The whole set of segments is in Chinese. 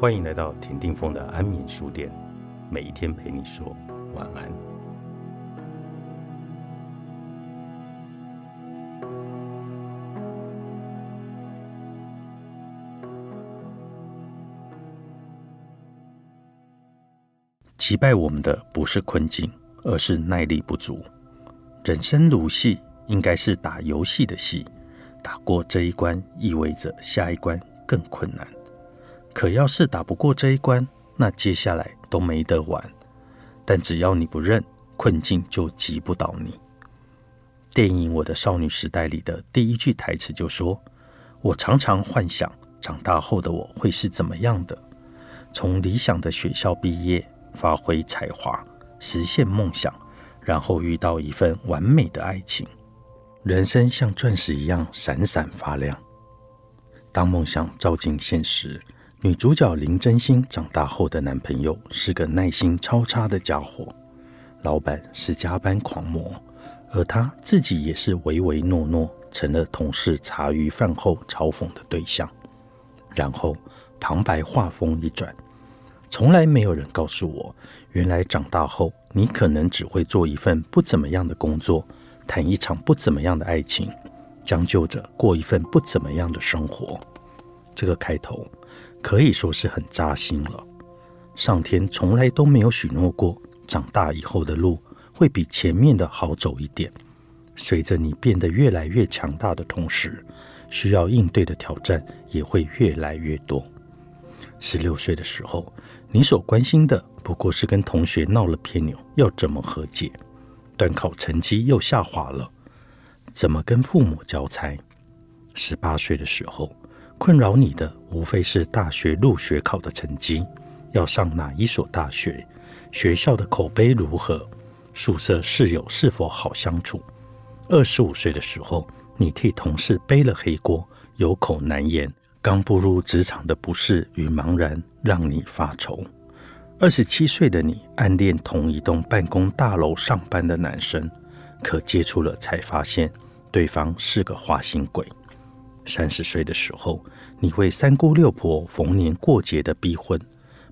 欢迎来到田定峰的安眠书店，每一天陪你说晚安。击败我们的不是困境，而是耐力不足。人生如戏，应该是打游戏的戏。打过这一关，意味着下一关更困难。可要是打不过这一关，那接下来都没得玩。但只要你不认，困境就击不倒你。电影《我的少女时代》里的第一句台词就说：“我常常幻想长大后的我会是怎么样的，从理想的学校毕业，发挥才华，实现梦想，然后遇到一份完美的爱情。”人生像钻石一样闪闪发亮。当梦想照进现实，女主角林真心长大后的男朋友是个耐心超差的家伙，老板是加班狂魔，而她自己也是唯唯诺诺，成了同事茶余饭后嘲讽的对象。然后旁白话风一转，从来没有人告诉我，原来长大后你可能只会做一份不怎么样的工作。谈一场不怎么样的爱情，将就着过一份不怎么样的生活。这个开头可以说是很扎心了。上天从来都没有许诺过，长大以后的路会比前面的好走一点。随着你变得越来越强大的同时，需要应对的挑战也会越来越多。十六岁的时候，你所关心的不过是跟同学闹了别扭，要怎么和解。段考成绩又下滑了，怎么跟父母交差？十八岁的时候，困扰你的无非是大学入学考的成绩，要上哪一所大学？学校的口碑如何？宿舍室友是否好相处？二十五岁的时候，你替同事背了黑锅，有口难言。刚步入职场的不适与茫然，让你发愁。二十七岁的你暗恋同一栋办公大楼上班的男生，可接触了才发现对方是个花心鬼。三十岁的时候，你为三姑六婆逢年过节的逼婚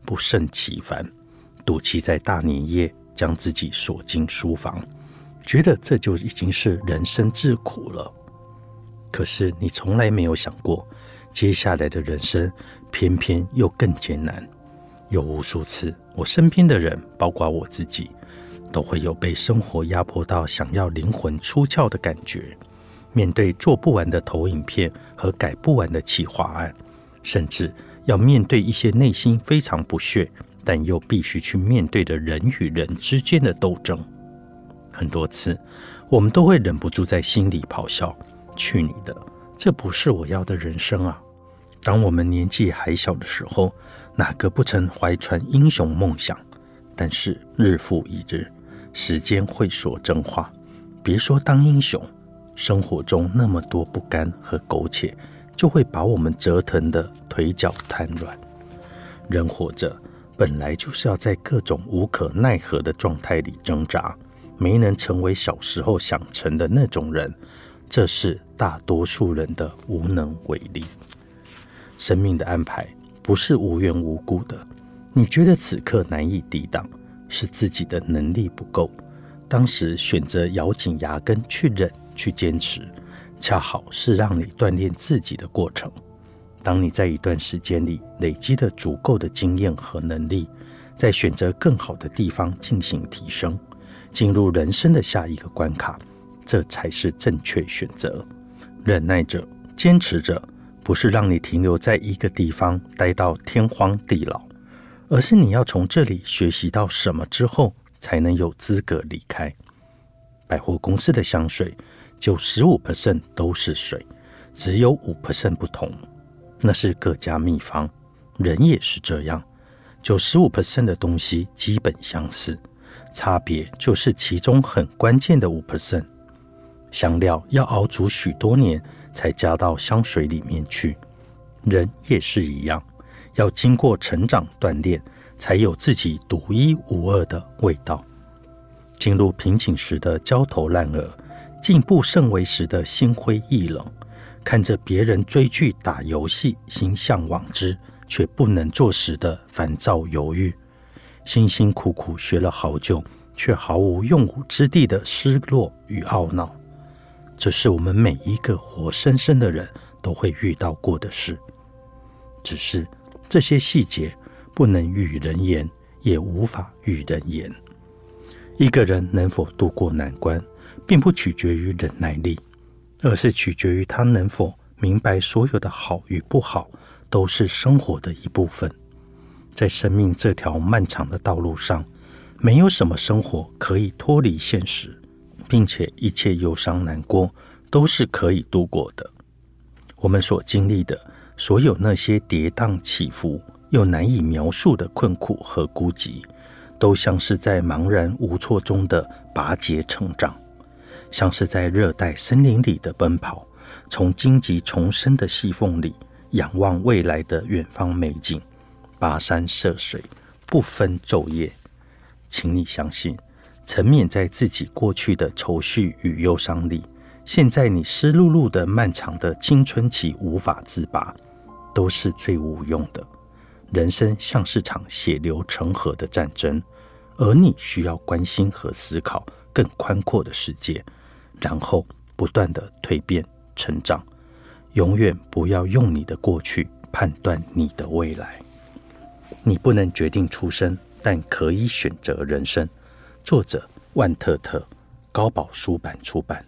不胜其烦，赌气在大年夜将自己锁进书房，觉得这就已经是人生至苦了。可是你从来没有想过，接下来的人生偏偏又更艰难。有无数次，我身边的人，包括我自己，都会有被生活压迫到想要灵魂出窍的感觉。面对做不完的投影片和改不完的企划案，甚至要面对一些内心非常不屑，但又必须去面对的人与人之间的斗争，很多次，我们都会忍不住在心里咆哮：“去你的！这不是我要的人生啊！”当我们年纪还小的时候。哪个不曾怀揣英雄梦想？但是日复一日，时间会说真话。别说当英雄，生活中那么多不甘和苟且，就会把我们折腾的腿脚瘫软。人活着本来就是要在各种无可奈何的状态里挣扎，没能成为小时候想成的那种人，这是大多数人的无能为力。生命的安排。不是无缘无故的。你觉得此刻难以抵挡，是自己的能力不够。当时选择咬紧牙根去忍、去坚持，恰好是让你锻炼自己的过程。当你在一段时间里累积了足够的经验和能力，在选择更好的地方进行提升，进入人生的下一个关卡，这才是正确选择。忍耐着，坚持着。不是让你停留在一个地方待到天荒地老，而是你要从这里学习到什么之后，才能有资格离开。百货公司的香水，九十五 percent 都是水，只有五 percent 不同，那是各家秘方。人也是这样，九十五 percent 的东西基本相似，差别就是其中很关键的五 percent。香料要熬煮许多年。才加到香水里面去，人也是一样，要经过成长锻炼，才有自己独一无二的味道。进入瓶颈时的焦头烂额，进步甚微时的心灰意冷，看着别人追剧打游戏，心向往之，却不能做时的烦躁犹豫，辛辛苦苦学了好久却毫无用武之地的失落与懊恼，这是我们每一个活生生的人都会遇到过的事。只是这些细节不能与人言，也无法与人言。一个人能否度过难关，并不取决于忍耐力，而是取决于他能否明白所有的好与不好。都是生活的一部分，在生命这条漫长的道路上，没有什么生活可以脱离现实，并且一切忧伤难过都是可以度过的。我们所经历的所有那些跌宕起伏又难以描述的困苦和孤寂，都像是在茫然无措中的拔节成长，像是在热带森林里的奔跑，从荆棘丛生的细缝里。仰望未来的远方美景，跋山涉水，不分昼夜。请你相信，沉湎在自己过去的愁绪与忧伤里，现在你湿漉漉的漫长的青春期无法自拔，都是最无用的。人生像是场血流成河的战争，而你需要关心和思考更宽阔的世界，然后不断的蜕变成长。永远不要用你的过去判断你的未来。你不能决定出生，但可以选择人生。作者：万特特，高宝书版出版。